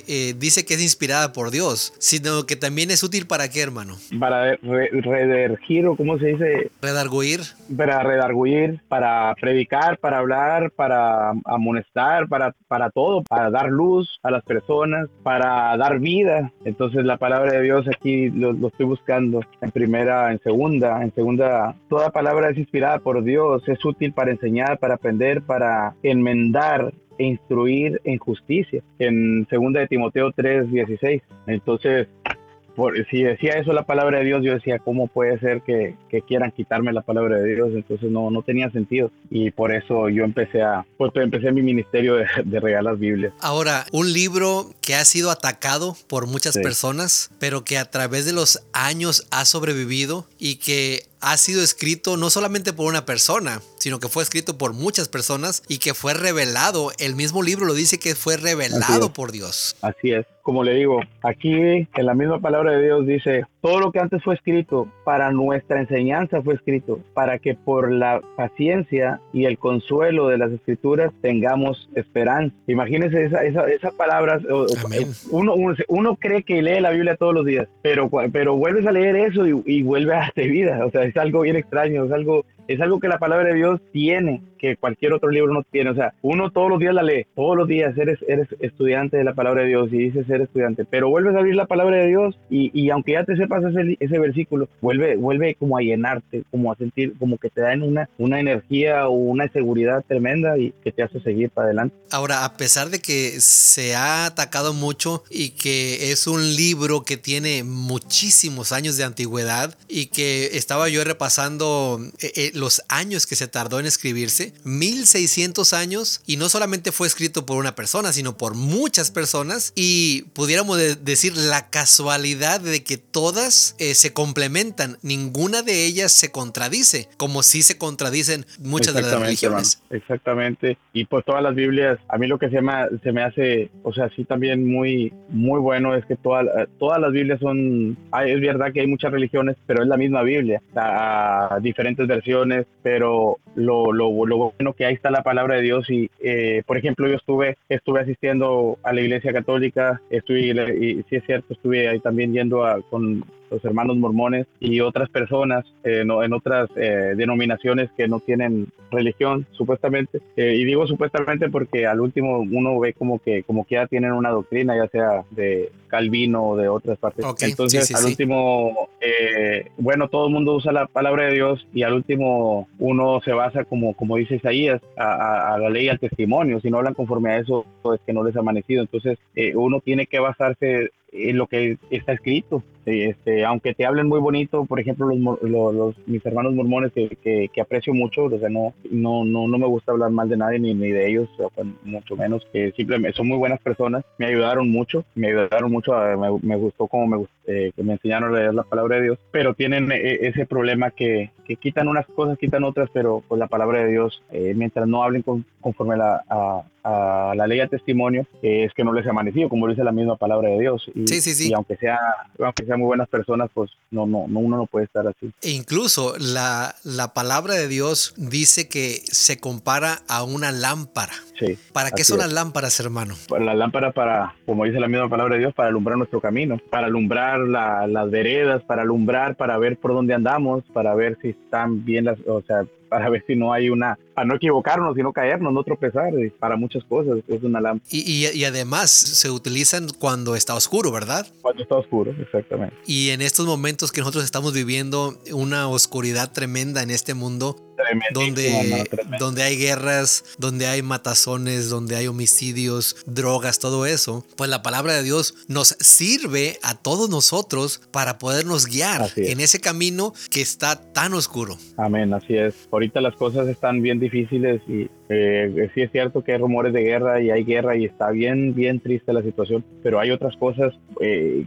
eh, dice que es inspirada por Dios, sino que también es útil para qué, hermano? Para redarguir, o cómo se dice? Redarguir. Para redarguir, para predicar, para hablar, para amonestar, para, para todo, para dar luz a las personas, para dar vida. Entonces la palabra de Dios aquí lo, lo estoy buscando en primera, en segunda, en segunda. Toda palabra es inspirada por Dios, es útil para enseñar, para aprender, para enmendar, e instruir en justicia, en 2 de Timoteo 3:16. Entonces, por, si decía eso la palabra de Dios, yo decía, ¿cómo puede ser que, quieran quitarme la palabra de Dios? Entonces no, no tenía sentido. Y por eso yo empecé a, pues empecé mi ministerio de, de regalar Biblias. Ahora, un libro que ha sido atacado por muchas personas, pero que a través de los años ha sobrevivido y que ha sido escrito no solamente por una persona, sino que fue escrito por muchas personas y que fue revelado. El mismo libro lo dice que fue revelado por Dios. Así es. Como le digo, aquí en la misma palabra de Dios dice, todo lo que antes fue escrito para nuestra enseñanza fue escrito, para que por la paciencia y el consuelo de las escrituras tengamos esperanza. Imagínense esa, esa, esa palabra, uno, uno, cree que lee la Biblia todos los días, pero, pero vuelves a leer eso y, y vuelve a darte vida. O sea, es algo bien extraño, es algo es algo que la palabra de Dios tiene, que cualquier otro libro no tiene. O sea, uno todos los días la lee, todos los días eres, eres estudiante de la palabra de Dios y dices ser estudiante, pero vuelves a abrir la palabra de Dios y, y aunque ya te sepas ese, ese, versículo, vuelve, vuelve como a llenarte, como a sentir, como que te dan una, una energía o una seguridad tremenda y que te hace seguir para adelante. Ahora, a pesar de que se ha atacado mucho y que es un libro que tiene muchísimos años de antigüedad y que estaba yo repasando eh, eh, los años que se tardó en escribirse, 1600 años y no solamente fue escrito por una persona, sino por muchas personas y pudiéramos decir la casualidad de que todas eh, se complementan, ninguna de ellas se contradice, como si se contradicen muchas de las religiones. Exactamente, y pues todas las Biblias, a mí lo que se me, se me hace, o sea, sí también muy, muy bueno es que todas todas las Biblias son, es verdad que hay muchas religiones, pero es la misma Biblia, a diferentes versiones, pero lo, lo, lo, bueno que ahí está la palabra de Dios y, eh, por ejemplo, yo estuve, estuve asistiendo a la iglesia católica, estuve, y sí es cierto, estuve ahí también yendo a, con, los hermanos mormones y otras personas eh, en otras eh, denominaciones que no tienen religión, supuestamente. Eh, y digo supuestamente porque al último uno ve como que como que ya tienen una doctrina, ya sea de Calvino o de otras partes. Entonces, al último, bueno, todo el mundo usa la palabra de Dios y al último uno se basa, como, como dice Isaías, a, a la ley y al testimonio. Si no hablan conforme a eso, es que no les ha amanecido. Entonces, uno tiene que basarse en lo que está escrito. Este, aunque te hablen muy bonito, por ejemplo, los, los, mis hermanos mormones que, que, aprecio mucho, o sea, no, no, no, no me gusta hablar mal de nadie ni, ni de ellos, mucho menos, que simplemente son muy buenas personas, me ayudaron mucho, me ayudaron mucho, me, me, gustó como me, eh, que me enseñaron a leer la palabra de Dios, pero tienen eh, ese problema que, que, quitan unas cosas, quitan otras, pero pues la palabra de Dios, eh, mientras no hablen conforme la, a, a, la ley de testimonio, es que no les ha amanecido, como dice la misma palabra de Dios. Y, sí, sí, sí. y aunque sea, aunque sea muy buenas personas, pues no, no, no, uno no puede estar así. E incluso la, la palabra de Dios dice que se compara a una lámpara. Sí. ¿Para qué son las lámparas, hermano? La lámpara para, como dice la misma palabra de Dios, para alumbrar nuestro camino, para alumbrar las veredas, para alumbrar, para ver por dónde andamos, para ver si están bien las, o sea, para ver si no hay una, para no equivocarnos y no caernos, no tropezar, para muchas cosas, es una lámpara. Y, y, además se utilizan cuando está oscuro, ¿verdad? Cuando está oscuro, exactamente. Y en estos momentos que nosotros estamos viviendo una oscuridad tremenda en este mundo, donde, donde hay guerras, donde hay matazones, donde hay homicidios, drogas, todo eso, pues la palabra de Dios nos sirve a todos nosotros para podernos guiar en ese camino que está tan oscuro. Amén, así es. Ahorita las cosas están bien difíciles y eh, sí es cierto que hay rumores de guerra y hay guerra y está bien, bien triste la situación, pero hay otras cosas, eh,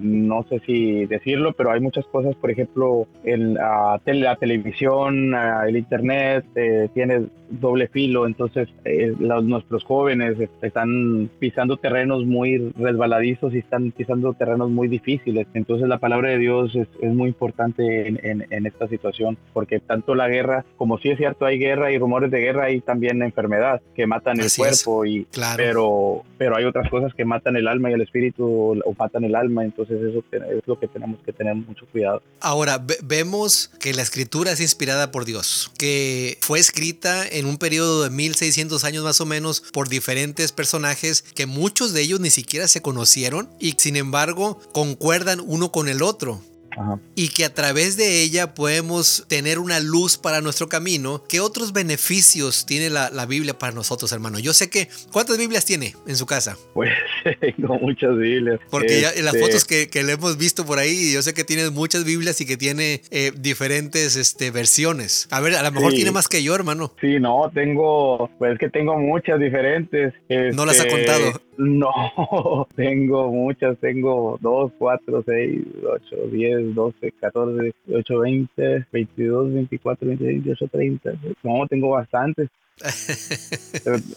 no sé si decirlo, pero hay muchas cosas, por ejemplo, en la, la televisión, el internet eh, tiene doble filo, entonces eh, los, nuestros jóvenes están pisando terrenos muy resbaladizos y están pisando terrenos muy difíciles, entonces la palabra de Dios es, es muy importante en, en, esta situación, porque tanto la guerra, como sí es cierto, hay guerra y rumores de guerra, hay también enfermedad que matan el cuerpo, y, pero, pero hay otras cosas que matan el alma y el espíritu o, matan el alma, entonces eso es lo que tenemos que tener mucho cuidado. Ahora, vemos que la escritura es inspirada por Dios, que fue escrita en un periodo de 1600 años más o menos por diferentes personajes que muchos de ellos ni siquiera se conocieron y sin embargo concuerdan uno con el otro y que a través de ella podemos tener una luz para nuestro camino. ¿Qué otros beneficios tiene la, Biblia para nosotros, hermano? Yo sé que, ¿cuántas Biblias tiene en su casa? Pues tengo muchas Biblias. Porque ya en las este fotos que, que, le hemos visto por ahí, yo sé que tiene muchas Biblias y que tiene eh, diferentes este, versiones. A ver, a lo mejor tiene más que yo, hermano. Sí, no, tengo, pues que tengo muchas diferentes. no las ha este, contado. No, tengo muchas, tengo 2, 4, 6, 8, 10, 12, 14, 18, 20, 22, 24, 26, 28, 30. No, tengo bastantes.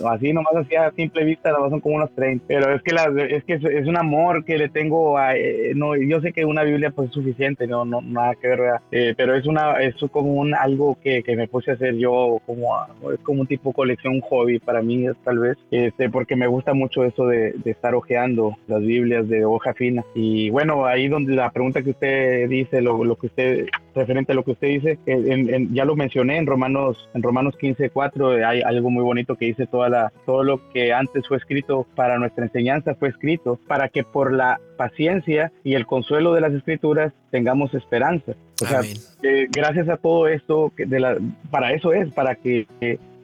Así nomás así a simple vista la son como unos 30 pero es que la, es que es, un amor que le tengo a eh, no yo sé que una biblia pues es suficiente no no nada que ver eh, pero es una es como un algo que, que me puse a hacer yo como es como un tipo colección un hobby para mí tal vez este porque me gusta mucho eso de, estar hojeando las biblias de hoja fina. Y bueno ahí donde la pregunta que usted dice lo, lo que usted referente a lo que usted dice, ya lo mencioné en Romanos, en Romanos 15, 4, hay algo muy bonito que dice toda la, todo lo que antes fue escrito para nuestra enseñanza fue escrito para que por la paciencia y el consuelo de las escrituras tengamos esperanza. O sea, eh, gracias a todo esto, de la, para eso es, para que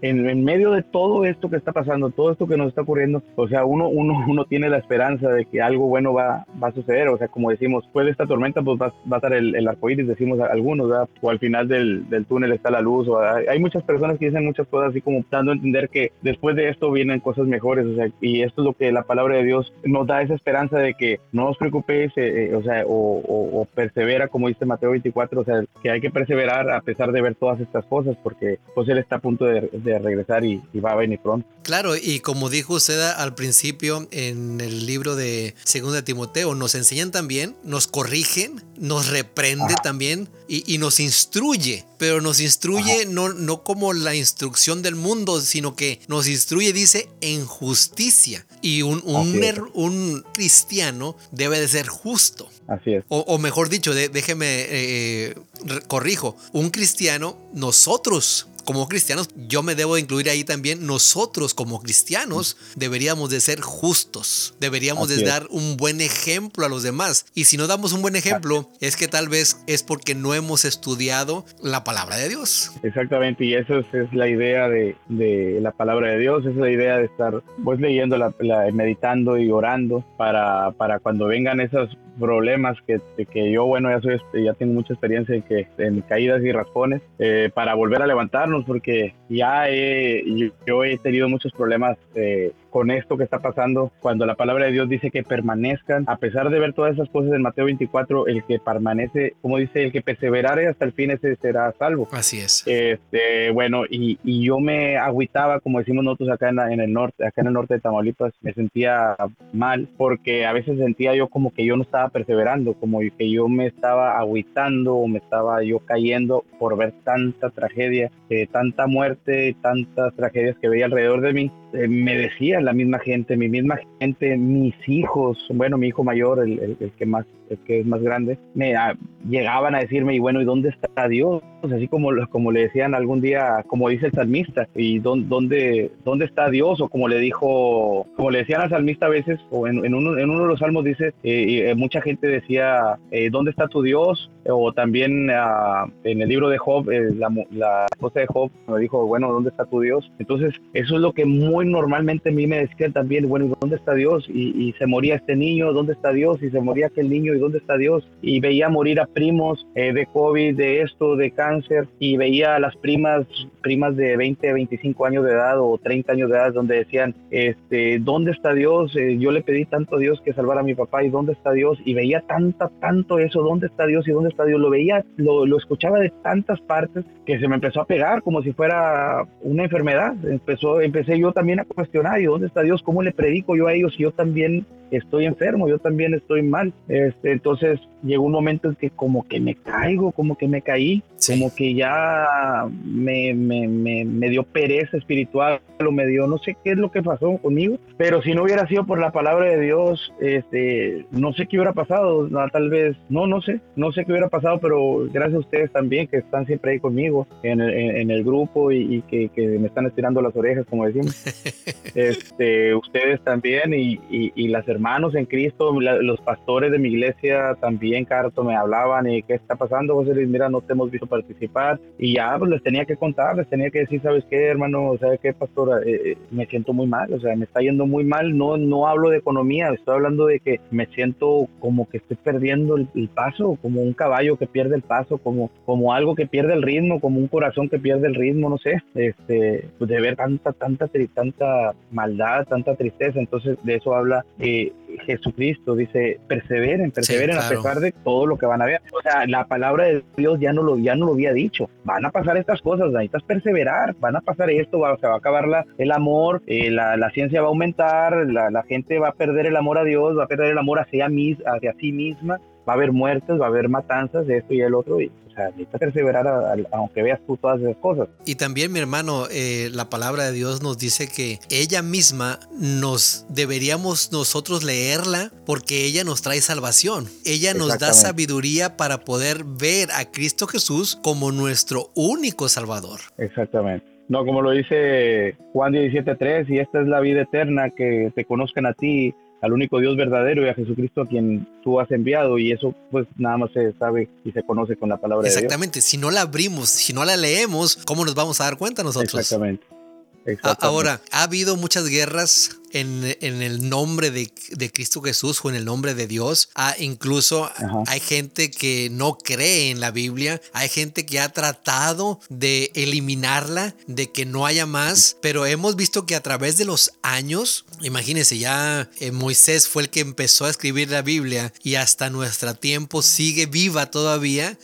en, medio de todo esto que está pasando, todo esto que nos está ocurriendo, o sea, uno, uno, uno tiene la esperanza de que algo bueno va, va a suceder. O sea, como decimos, después de esta tormenta, pues va, va a estar el, el arco iris, decimos algunos, ¿verdad? o al final del, del, túnel está la luz. O, hay muchas personas que dicen muchas cosas así como dando a entender que después de esto vienen cosas mejores. O sea, y esto es lo que la palabra de Dios nos da esa esperanza de que no os preocupéis, eh, eh, o sea, o, o, persevera, como dice Mateo 24, o sea, que hay que perseverar a pesar de ver todas estas cosas, porque pues Él está a punto de regresar y, va a venir pronto. Claro, y como dijo usted al principio en el libro de Segunda Timoteo, nos enseñan también, nos corrigen, nos reprende también y, nos instruye, pero nos instruye no, no como la instrucción del mundo, sino que nos instruye, dice, en justicia. Y un, un, cristiano debe de ser justo. Así es. O, mejor dicho, déjeme, eh, corrijo, un cristiano, nosotros como cristianos, yo me debo incluir ahí también, nosotros como cristianos deberíamos de ser justos, deberíamos de dar un buen ejemplo a los demás. Y si no damos un buen ejemplo, es que tal vez es porque no hemos estudiado la palabra de Dios. Exactamente, y esa es, la idea de, la palabra de Dios, esa es la idea de estar pues leyendo, la, meditando y orando para, para cuando vengan esos problemas que, que yo, bueno, ya, soy, ya tengo mucha experiencia en, que, en caídas y raspones, eh, para volver a levantarnos, porque ya he, yo he tenido muchos problemas eh, con esto que está pasando, cuando la palabra de Dios dice que permanezcan, a pesar de ver todas esas cosas en Mateo 24, el que permanece, como dice, el que perseverare hasta el fin, ese será salvo. Así es. Este, bueno, y, y yo me agüitaba, como decimos nosotros acá en, en, el norte, acá en el norte de Tamaulipas, me sentía mal, porque a veces sentía yo como que yo no estaba perseverando, como que yo me estaba agüitando o me estaba yo cayendo por ver tanta tragedia, eh, tanta muerte, tantas tragedias que veía alrededor de mí. Eh, me decía la misma gente, mi misma gente, mis hijos, bueno, mi hijo mayor, el, el, que más, que es más grande, me ah, llegaban a decirme, y bueno, ¿y dónde está Dios? Así como, como le decían algún día, como dice el salmista, ¿y dónde, dónde está Dios? O como le dijo, como le decían al salmista a veces, o en, en, uno, en uno, de los salmos dice, eh, eh, mucha gente decía, eh, ¿dónde está tu Dios? O también ah, en el libro de Job, la, la esposa de Job me dijo, bueno, ¿dónde está tu Dios? Entonces, eso es lo que muy normalmente a mí me decían también, bueno, ¿y dónde está Dios? Y, y se moría este niño, ¿dónde está Dios? Y se moría aquel niño, ¿y dónde está Dios? Y veía morir a primos de COVID, de esto, de cáncer y veía a las primas, primas de 20, 25 años de edad o 30 años de edad donde decían, este, ¿dónde está Dios? Eh, yo le pedí tanto a Dios que salvara a mi papá y ¿dónde está Dios? Y veía tanta, tanto eso, ¿dónde está Dios y dónde está Dios? Lo veía, lo, lo escuchaba de tantas partes que se me empezó a pegar como si fuera una enfermedad. Empezó, empecé yo también a cuestionar, ¿y dónde está Dios? ¿Cómo le predico yo a ellos si yo también estoy enfermo, yo también estoy mal. Este, entonces llegó un momento en que como que me caigo, como que me caí, como que ya me, me, me, dio pereza espiritual o me dio, no sé qué es lo que pasó conmigo, pero si no hubiera sido por la palabra de Dios, este, no sé qué hubiera pasado, tal vez, no, no sé, no sé qué hubiera pasado, pero gracias a ustedes también que están siempre ahí conmigo en el, en, el grupo y, que, que, me están estirando las orejas, como decimos. este, ustedes también y, y, y las hermanos en Cristo, los pastores de mi iglesia también, Carto, me hablaban y qué está pasando, José Luis, mira, no te hemos visto participar. Y ya pues les tenía que contar, les tenía que decir, ¿sabes qué, hermano? ¿Sabes qué, pastora? Eh, eh, me siento muy mal, o sea, me está yendo muy mal, no, no hablo de economía, estoy hablando de que me siento como que estoy perdiendo el, paso, como un caballo que pierde el paso, como, como algo que pierde el ritmo, como un corazón que pierde el ritmo, no sé, este, pues de ver tanta, tanta, tanta maldad, tanta tristeza, entonces de eso habla eh, Jesucristo dice, perseveren, perseveren a pesar de todo lo que van a ver. O sea, la palabra de Dios ya no lo, ya no lo había dicho. Van a pasar estas cosas, necesitas perseverar, van a pasar esto, va, se va a acabar la, el amor, eh, la, la, ciencia va a aumentar, la, la, gente va a perder el amor a Dios, va a perder el amor hacia, mis, hacia sí misma va a haber muertes, va a haber matanzas, esto y el otro, y o sea, necesitas perseverar aunque veas tú todas esas cosas. Y también, mi hermano, eh, la palabra de Dios nos dice que ella misma nos deberíamos nosotros leerla porque ella nos trae salvación. Ella nos da sabiduría para poder ver a Cristo Jesús como nuestro único Salvador. Exactamente. No, como lo dice Juan 17.3, y esta es la vida eterna, que te conozcan a ti, al único Dios verdadero y a Jesucristo a quien tú has enviado y eso pues nada más se sabe y se conoce con la palabra de Dios. Exactamente, si no la abrimos, si no la leemos, ¿cómo nos vamos a dar cuenta nosotros? Exactamente. Ahora, ha habido muchas guerras en, el nombre de, Cristo Jesús o en el nombre de Dios. Ah, incluso hay gente que no cree en la Biblia, hay gente que ha tratado de eliminarla, de que no haya más, pero hemos visto que a través de los años, imagínense, ya eh, Moisés fue el que empezó a escribir la Biblia y hasta nuestro tiempo sigue viva todavía.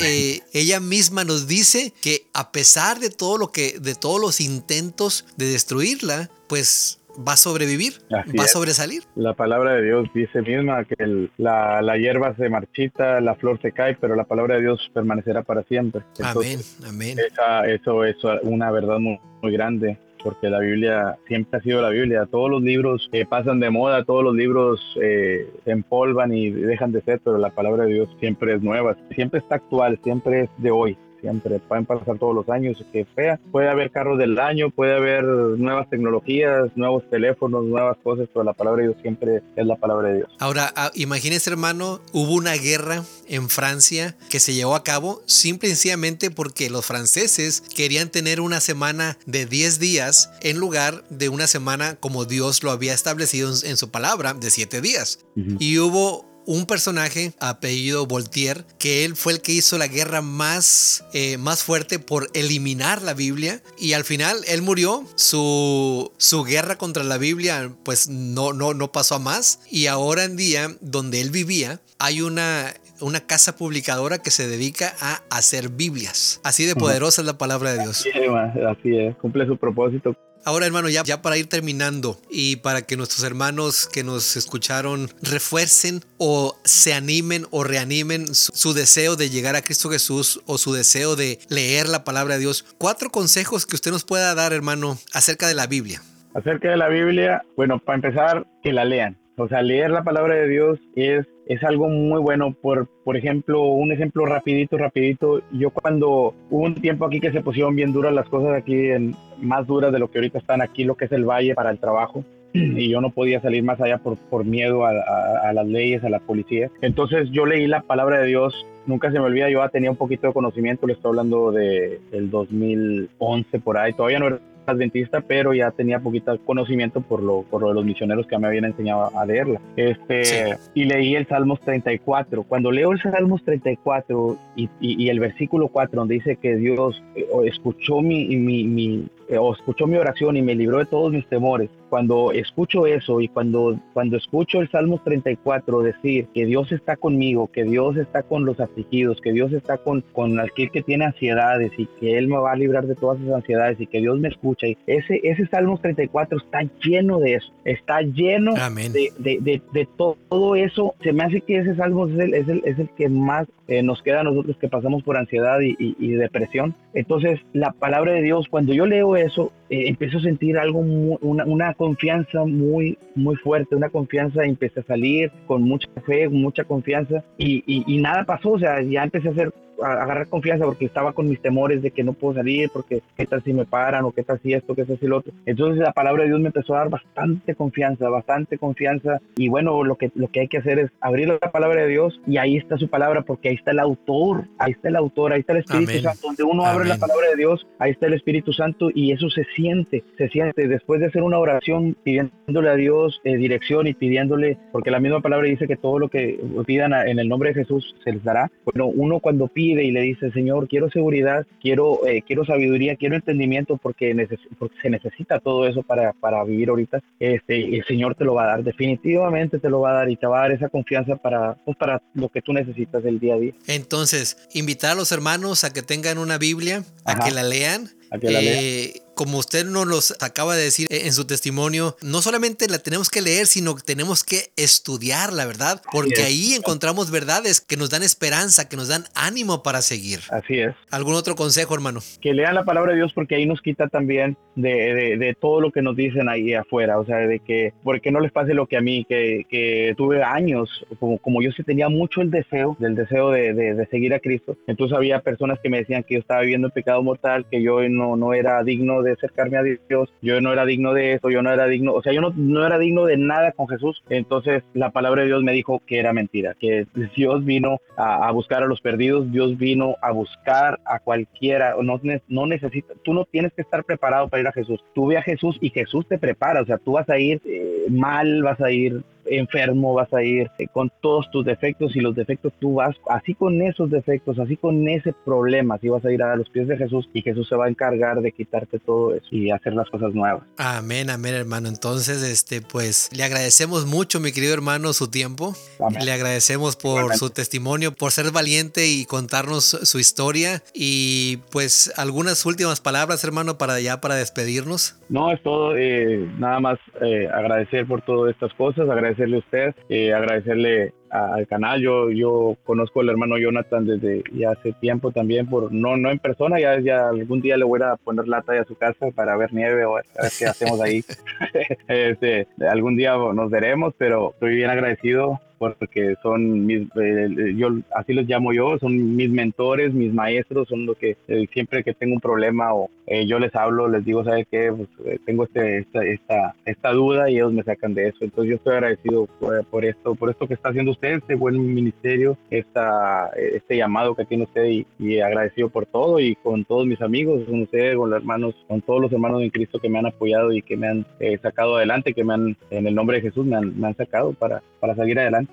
Eh, ella misma nos dice que a pesar de todo lo que, de todos los intentos de destruirla, pues va a sobrevivir, va a sobresalir. La palabra de Dios dice misma que la, la, hierba se marchita, la flor se cae, pero la palabra de Dios permanecerá para siempre. amén, amén. eso es una verdad muy, grande porque la Biblia siempre ha sido la Biblia. Todos los libros que pasan de moda, todos los libros eh, se empolvan y dejan de ser, pero la palabra de Dios siempre es nueva, siempre está actual, siempre es de hoy siempre pueden pasar todos los años que fea. Puede haber carros del año, puede haber nuevas tecnologías, nuevos teléfonos, nuevas cosas, pero la palabra de Dios siempre es la palabra de Dios. Ahora, ah, imagínese hermano, hubo una guerra en Francia que se llevó a cabo simple y sencillamente porque los franceses querían tener una semana de 10 días en lugar de una semana como Dios lo había establecido en su palabra de 7 días. Y hubo un personaje apellido Voltaire, que él fue el que hizo la guerra más, eh, más fuerte por eliminar la Biblia y al final él murió, su, su guerra contra la Biblia pues no, no, no pasó a más y ahora en día donde él vivía hay una una casa publicadora que se dedica a hacer Biblias. Así de poderosa es la palabra de Dios. así es, cumple su propósito. Ahora, hermano, ya, para ir terminando y para que nuestros hermanos que nos escucharon refuercen o se animen o reanimen su, deseo de llegar a Cristo Jesús o su deseo de leer la palabra de Dios, cuatro consejos que usted nos pueda dar, hermano, acerca de la Biblia. Acerca de la Biblia, bueno, para empezar, que la lean. O sea, leer la palabra de Dios es, es algo muy bueno. Por, por ejemplo, un ejemplo rapidito, rapidito. Yo cuando hubo un tiempo aquí que se pusieron bien duras las cosas aquí, en, más duras de lo que ahorita están aquí, lo que es el valle para el trabajo. Y yo no podía salir más allá por, por miedo a, a, las leyes, a la policía. Entonces yo leí la palabra de Dios nunca se me olvida, yo tenía un poquito de conocimiento, le estoy hablando de el 2011 por ahí, todavía no era adventista, pero ya tenía poquito conocimiento por lo, por lo de los misioneros que me habían enseñado a leerla. Este, Y leí el Salmos 34. Cuando leo el Salmos 34 y, y, el versículo 4, donde dice que Dios eh, escuchó mi, mi, mi eh, o escuchó mi oración y me libró de todos mis temores, cuando escucho eso y cuando, cuando escucho el Salmo 34 decir que Dios está conmigo, que Dios está con los afligidos, que Dios está con, con aquel que tiene ansiedades y que Él me va a librar de todas esas ansiedades y que Dios me escucha, y ese, ese Salmo 34 está lleno de eso, está lleno de, de, de, todo eso. Se me hace que ese Salmo es el, es el, es el que más eh, nos queda a nosotros que pasamos por ansiedad y, y, depresión. Entonces, la palabra de Dios, cuando yo leo eso, eh, empiezo a sentir algo, una, una, confianza muy, muy fuerte, una confianza, empecé a salir con mucha fe, mucha confianza y, y, y nada pasó, o sea, ya empecé a hacer agarrar confianza porque estaba con mis temores de que no puedo salir, porque qué tal si me paran o qué tal si esto, qué tal si lo otro. Entonces la palabra de Dios me empezó a dar bastante confianza, bastante confianza y bueno, lo que, lo que hay que hacer es abrir la palabra de Dios y ahí está su palabra porque ahí está el autor, ahí está el autor, ahí está el Espíritu Santo, donde uno abre la palabra de Dios, ahí está el Espíritu Santo y eso se siente, se siente después de hacer una oración pidiéndole a Dios eh, dirección y pidiéndole, porque la misma palabra dice que todo lo que pidan en el nombre de Jesús se les dará. Bueno, uno cuando pide y le dice, Señor, quiero seguridad, quiero, eh, quiero sabiduría, quiero entendimiento porque, porque se necesita todo eso para, para vivir ahorita, este, el Señor te lo va a dar, definitivamente te lo va a dar y te va a dar esa confianza para, pues, para lo que tú necesitas del día a día. Entonces, invitar a los hermanos a que tengan una Biblia, a que la lean. A que la lean. Como usted nos los acaba de decir en su testimonio, no solamente la tenemos que leer, sino que tenemos que estudiarla, ¿verdad? Porque ahí encontramos verdades que nos dan esperanza, que nos dan ánimo para seguir. Así es. ¿Algún otro consejo, hermano? Que lean la palabra de Dios porque ahí nos quita también de, de, todo lo que nos dicen ahí afuera, o sea, de que, porque no les pase lo que a mí, que, que tuve años, como, como yo sí tenía mucho el deseo, del deseo de, de, seguir a Cristo, entonces había personas que me decían que yo estaba viviendo pecado mortal, que yo no, no era digno de acercarme a Dios, yo no era digno de eso, yo no era digno, o sea, yo no, no era digno de nada con Jesús, entonces la palabra de Dios me dijo que era mentira, que Dios vino a, buscar a los perdidos, Dios vino a buscar a cualquiera, no, no necesita, tú no tienes que estar preparado para ir a Jesús, tú ve a Jesús y Jesús te prepara, o sea, tú vas a ir eh, mal, vas a ir enfermo, vas a ir eh, con todos tus defectos y los defectos tú vas así con esos defectos, así con ese problema, así vas a ir a los pies de Jesús y Jesús se va a encargar de quitarte todo eso y hacer las cosas nuevas. Amén, amén, hermano. Entonces, este, pues le agradecemos mucho, mi querido hermano, su tiempo. Le agradecemos por su testimonio, por ser valiente y contarnos su historia y pues algunas últimas palabras, hermano, para ya para despedirnos. No, es todo, eh, nada más eh, agradecer por todas estas cosas, agradecerle a usted, eh, agradecerle al canal. Yo, yo conozco al hermano Jonathan desde ya hace tiempo también, por no, no en persona, ya, algún día le voy a poner lata a su casa para ver nieve o a ver qué hacemos ahí. este, algún día nos veremos, pero estoy bien agradecido porque son mis, eh, yo así los llamo yo, son mis mentores, mis maestros, son los que eh, siempre que tengo un problema o eh, yo les hablo, les digo, ¿sabe qué? Pues, tengo este, esta, esta, esta, duda y ellos me sacan de eso. Entonces yo estoy agradecido por, esto, por esto que está haciendo usted, este buen ministerio, esta, este llamado que tiene usted y, agradecido por todo y con todos mis amigos, con usted, con los hermanos, con todos los hermanos de Cristo que me han apoyado y que me han sacado adelante, que me han, en el nombre de Jesús, me han, me han sacado para, para salir adelante.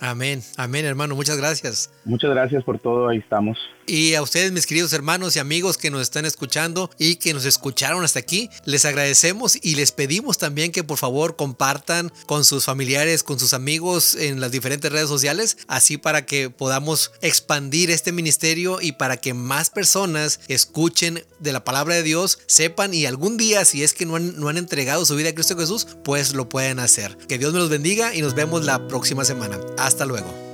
Amén, amén hermano, muchas gracias. Muchas gracias por todo, ahí estamos. Y a ustedes, mis queridos hermanos y amigos que nos están escuchando y que nos escucharon hasta aquí, les agradecemos y les pedimos también que por favor compartan con sus familiares, con sus amigos en las diferentes redes sociales, así para que podamos expandir este ministerio y para que más personas escuchen de la palabra de Dios, sepan y algún día, si es que no han, no han entregado su vida a Cristo Jesús, pues lo pueden hacer. Que Dios me los bendiga y nos vemos la próxima semana. Hasta luego.